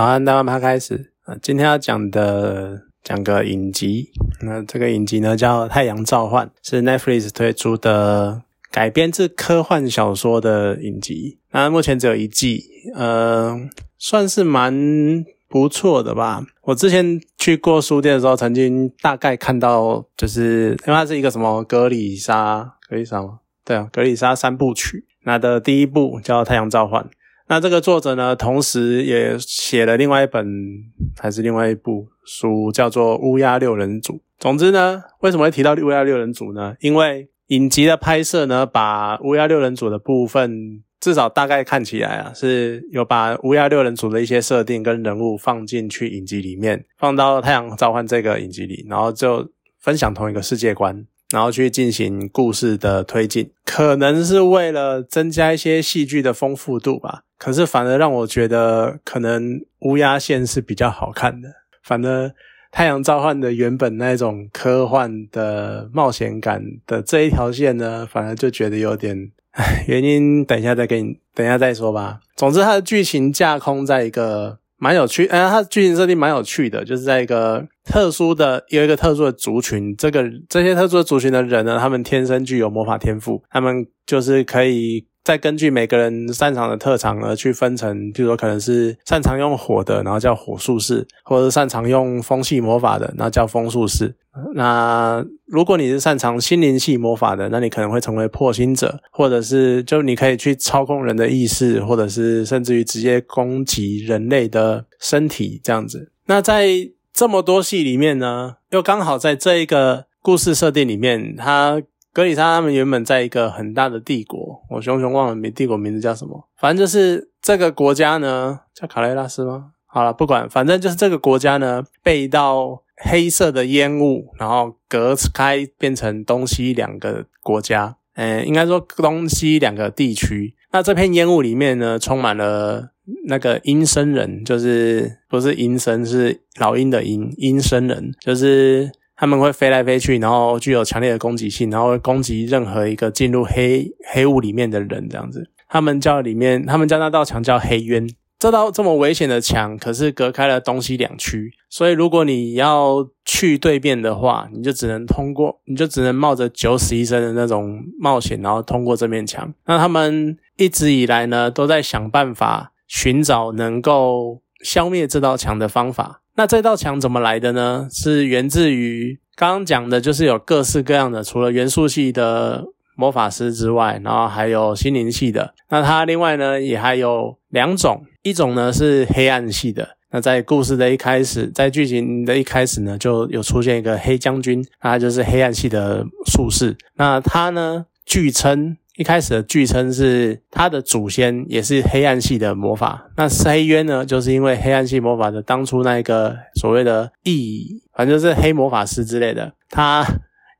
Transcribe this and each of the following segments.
早安，大家趴开始啊！今天要讲的讲个影集，那这个影集呢叫《太阳召唤》，是 Netflix 推出的改编自科幻小说的影集。那目前只有一季，呃，算是蛮不错的吧。我之前去过书店的时候，曾经大概看到，就是因为它是一个什么格里莎格里莎吗？对啊，格里莎三部曲。那的第一部叫《太阳召唤》。那这个作者呢，同时也写了另外一本还是另外一部书，叫做《乌鸦六人组》。总之呢，为什么会提到乌鸦六人组呢？因为影集的拍摄呢，把乌鸦六人组的部分，至少大概看起来啊，是有把乌鸦六人组的一些设定跟人物放进去影集里面，放到《太阳召唤》这个影集里，然后就分享同一个世界观。然后去进行故事的推进，可能是为了增加一些戏剧的丰富度吧。可是反而让我觉得，可能乌鸦线是比较好看的。反而太阳召唤的原本那种科幻的冒险感的这一条线呢，反而就觉得有点，唉，原因等一下再给你，等一下再说吧。总之，它的剧情架空在一个。蛮有趣，哎，它剧情设定蛮有趣的，就是在一个特殊的有一个特殊的族群，这个这些特殊的族群的人呢，他们天生具有魔法天赋，他们就是可以。再根据每个人擅长的特长而去分成，比如说可能是擅长用火的，然后叫火术士，或者是擅长用风系魔法的，然后叫风术士。那如果你是擅长心灵系魔法的，那你可能会成为破心者，或者是就你可以去操控人的意识，或者是甚至于直接攻击人类的身体这样子。那在这么多系里面呢，又刚好在这一个故事设定里面，它。格里莎他们原本在一个很大的帝国，我熊熊忘了名帝国名字叫什么，反正就是这个国家呢叫卡雷拉斯吗？好了，不管，反正就是这个国家呢被一道黑色的烟雾，然后隔开变成东西两个国家，嗯，应该说东西两个地区。那这片烟雾里面呢，充满了那个阴森人，就是不是阴森，是老鹰的鹰，阴森人就是。他们会飞来飞去，然后具有强烈的攻击性，然后会攻击任何一个进入黑黑雾里面的人。这样子，他们叫里面，他们叫那道墙叫黑渊。这道这么危险的墙，可是隔开了东西两区，所以如果你要去对面的话，你就只能通过，你就只能冒着九死一生的那种冒险，然后通过这面墙。那他们一直以来呢，都在想办法寻找能够消灭这道墙的方法。那这道墙怎么来的呢？是源自于刚刚讲的，就是有各式各样的，除了元素系的魔法师之外，然后还有心灵系的。那它另外呢，也还有两种，一种呢是黑暗系的。那在故事的一开始，在剧情的一开始呢，就有出现一个黑将军，他就是黑暗系的术士。那他呢，据称。一开始的据称是他的祖先也是黑暗系的魔法，那黑渊呢，就是因为黑暗系魔法的当初那一个所谓的异，反正是黑魔法师之类的，他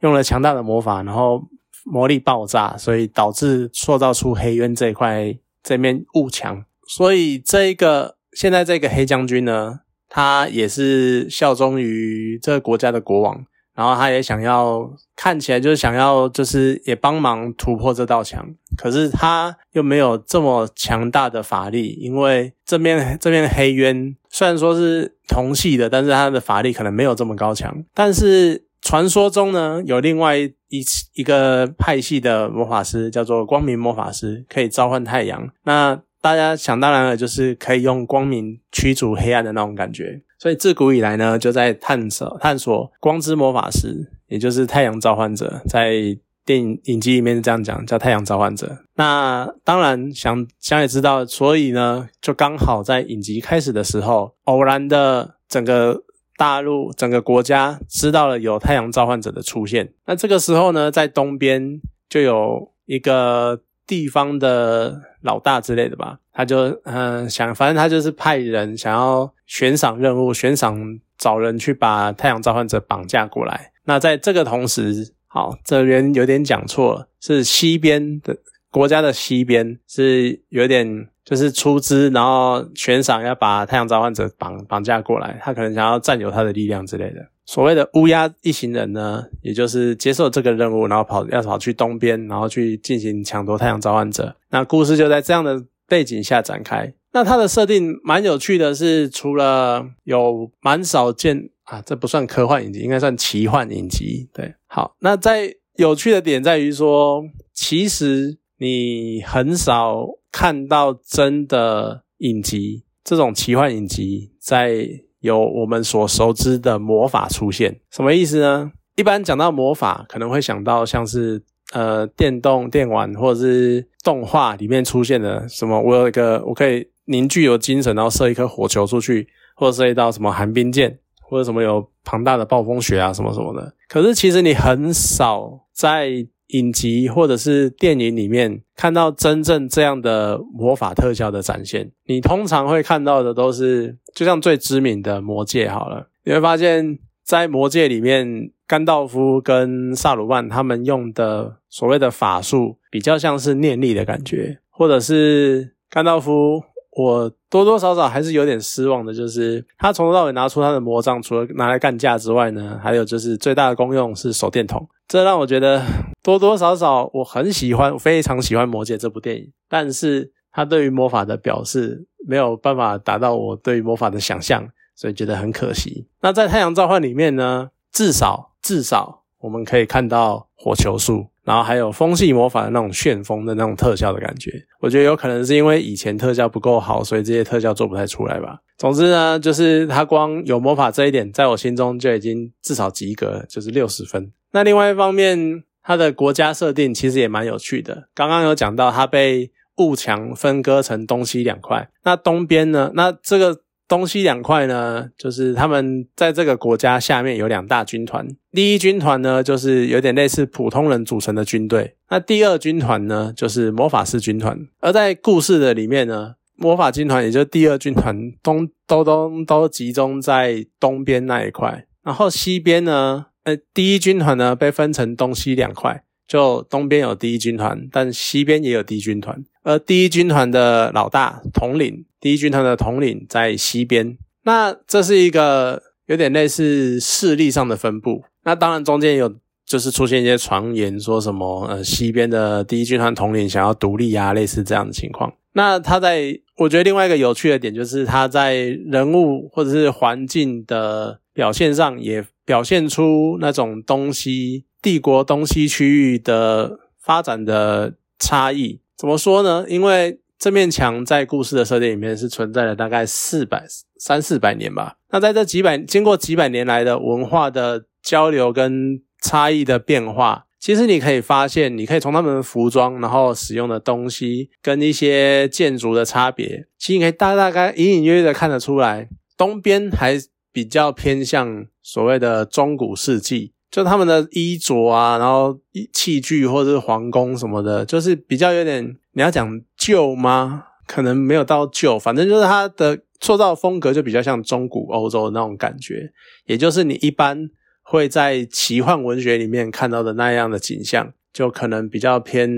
用了强大的魔法，然后魔力爆炸，所以导致塑造出黑渊这一块 这面雾墙。所以这一个现在这个黑将军呢，他也是效忠于这个国家的国王。然后他也想要看起来就是想要就是也帮忙突破这道墙，可是他又没有这么强大的法力，因为这面这面黑渊虽然说是同系的，但是他的法力可能没有这么高强。但是传说中呢，有另外一一个派系的魔法师叫做光明魔法师，可以召唤太阳。那大家想当然了，就是可以用光明驱逐黑暗的那种感觉。所以自古以来呢，就在探索探索光之魔法师，也就是太阳召唤者，在电影影集里面这样讲，叫太阳召唤者。那当然想想也知道，所以呢，就刚好在影集开始的时候，偶然的整个大陆整个国家知道了有太阳召唤者的出现。那这个时候呢，在东边就有一个地方的老大之类的吧。他就嗯想，反正他就是派人想要悬赏任务，悬赏找人去把太阳召唤者绑架过来。那在这个同时，好这边有点讲错了，是西边的国家的西边是有点就是出资，然后悬赏要把太阳召唤者绑绑架过来，他可能想要占有他的力量之类的。所谓的乌鸦一行人呢，也就是接受这个任务，然后跑要跑去东边，然后去进行抢夺太阳召唤者。那故事就在这样的。背景下展开，那它的设定蛮有趣的是，除了有蛮少见啊，这不算科幻影集，应该算奇幻影集。对，好，那在有趣的点在于说，其实你很少看到真的影集这种奇幻影集在有我们所熟知的魔法出现，什么意思呢？一般讲到魔法，可能会想到像是。呃，电动电玩或者是动画里面出现的什么？我有一个，我可以凝聚有精神，然后射一颗火球出去，或者射一道什么寒冰剑，或者什么有庞大的暴风雪啊，什么什么的。可是其实你很少在影集或者是电影里面看到真正这样的魔法特效的展现。你通常会看到的都是，就像最知名的魔戒好了，你会发现在魔戒里面。甘道夫跟萨鲁曼他们用的所谓的法术，比较像是念力的感觉，或者是甘道夫，我多多少少还是有点失望的，就是他从头到尾拿出他的魔杖，除了拿来干架之外呢，还有就是最大的功用是手电筒，这让我觉得多多少少我很喜欢，非常喜欢魔戒这部电影，但是他对于魔法的表示没有办法达到我对于魔法的想象，所以觉得很可惜。那在太阳召唤里面呢，至少。至少我们可以看到火球术，然后还有风系魔法的那种旋风的那种特效的感觉。我觉得有可能是因为以前特效不够好，所以这些特效做不太出来吧。总之呢，就是它光有魔法这一点，在我心中就已经至少及格，就是六十分。那另外一方面，它的国家设定其实也蛮有趣的。刚刚有讲到，它被雾墙分割成东西两块。那东边呢？那这个。东西两块呢，就是他们在这个国家下面有两大军团。第一军团呢，就是有点类似普通人组成的军队。那第二军团呢，就是魔法师军团。而在故事的里面呢，魔法军团也就是第二军团，东都都都集中在东边那一块。然后西边呢，呃，第一军团呢被分成东西两块，就东边有第一军团，但西边也有第一军团。而第一军团的老大统领。第一军团的统领在西边，那这是一个有点类似势力上的分布。那当然中间有就是出现一些传言，说什么呃西边的第一军团统领想要独立啊，类似这样的情况。那他在我觉得另外一个有趣的点，就是他在人物或者是环境的表现上，也表现出那种东西帝国东西区域的发展的差异。怎么说呢？因为这面墙在故事的设定里面是存在了大概四百三四百年吧。那在这几百经过几百年来的文化的交流跟差异的变化，其实你可以发现，你可以从他们的服装，然后使用的东西跟一些建筑的差别，其实你可以大大概隐隐约约的看得出来，东边还比较偏向所谓的中古世纪。就他们的衣着啊，然后器具或者是皇宫什么的，就是比较有点你要讲旧吗？可能没有到旧，反正就是它的塑造风格就比较像中古欧洲的那种感觉，也就是你一般会在奇幻文学里面看到的那样的景象，就可能比较偏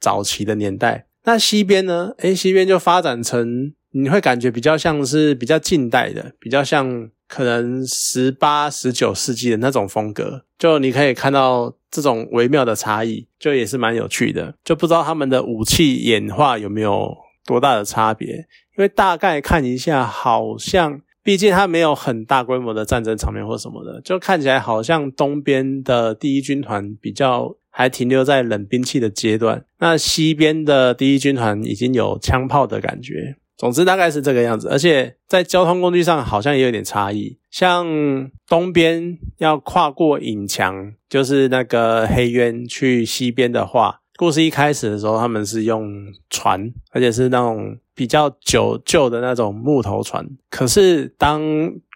早期的年代。那西边呢？诶，西边就发展成你会感觉比较像是比较近代的，比较像。可能十八、十九世纪的那种风格，就你可以看到这种微妙的差异，就也是蛮有趣的。就不知道他们的武器演化有没有多大的差别，因为大概看一下，好像毕竟它没有很大规模的战争场面或什么的，就看起来好像东边的第一军团比较还停留在冷兵器的阶段，那西边的第一军团已经有枪炮的感觉。总之大概是这个样子，而且在交通工具上好像也有点差异。像东边要跨过影墙，就是那个黑渊去西边的话，故事一开始的时候他们是用船，而且是那种比较久旧的那种木头船。可是当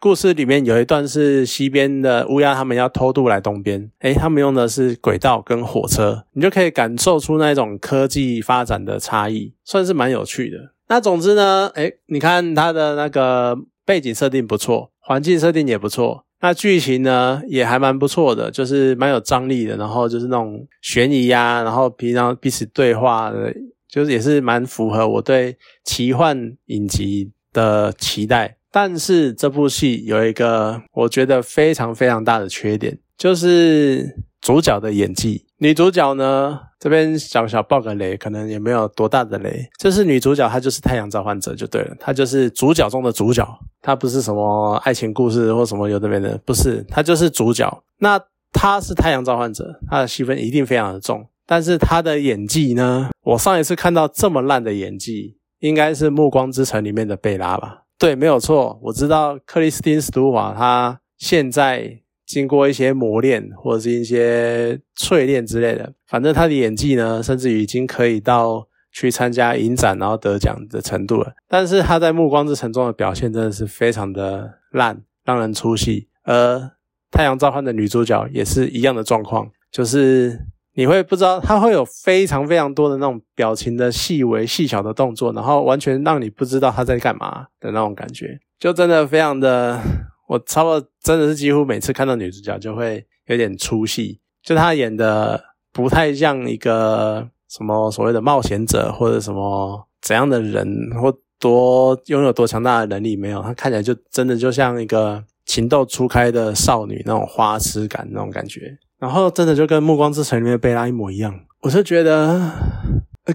故事里面有一段是西边的乌鸦他们要偷渡来东边，诶，他们用的是轨道跟火车，你就可以感受出那种科技发展的差异，算是蛮有趣的。那总之呢，哎，你看它的那个背景设定不错，环境设定也不错，那剧情呢也还蛮不错的，就是蛮有张力的，然后就是那种悬疑呀，然后平常彼此对话的，就是也是蛮符合我对奇幻影集的期待。但是这部戏有一个我觉得非常非常大的缺点，就是。主角的演技。女主角呢，这边小小爆个雷，可能也没有多大的雷。这是女主角，她就是太阳召唤者就对了，她就是主角中的主角，她不是什么爱情故事或什么有的没的，不是，她就是主角。那她是太阳召唤者，她的戏份一定非常的重。但是她的演技呢，我上一次看到这么烂的演技，应该是《暮光之城》里面的贝拉吧？对，没有错，我知道克里斯汀·斯图瓦，她现在。经过一些磨练或者是一些淬炼之类的，反正他的演技呢，甚至已经可以到去参加影展然后得奖的程度了。但是他在《暮光之城》中的表现真的是非常的烂，让人出戏。而《太阳召唤》的女主角也是一样的状况，就是你会不知道她会有非常非常多的那种表情的细微细小的动作，然后完全让你不知道她在干嘛的那种感觉，就真的非常的。我差不多真的是几乎每次看到女主角就会有点出戏，就她演的不太像一个什么所谓的冒险者或者什么怎样的人或多拥有多强大的能力没有，她看起来就真的就像一个情窦初开的少女那种花痴感那种感觉，然后真的就跟《暮光之城》里面的贝拉一模一样。我是觉得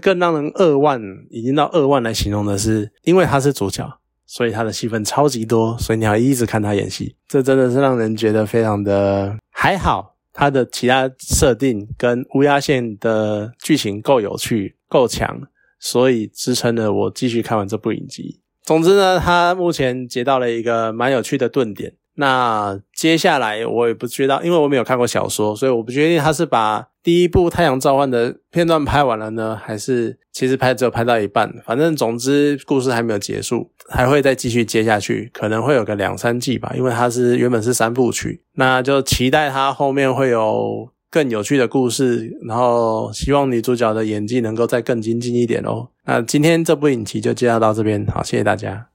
更让人扼腕，已经到扼腕来形容的是，因为她是主角。所以他的戏份超级多，所以你要一直看他演戏，这真的是让人觉得非常的还好。他的其他设定跟乌鸦线的剧情够有趣、够强，所以支撑了我继续看完这部影集。总之呢，他目前接到了一个蛮有趣的顿点。那接下来我也不知道，因为我没有看过小说，所以我不确定他是把第一部《太阳召唤》的片段拍完了呢，还是其实拍只有拍到一半。反正总之故事还没有结束，还会再继续接下去，可能会有个两三季吧，因为它是原本是三部曲，那就期待它后面会有更有趣的故事，然后希望女主角的演技能够再更精进一点哦。那今天这部影集就介绍到这边，好，谢谢大家。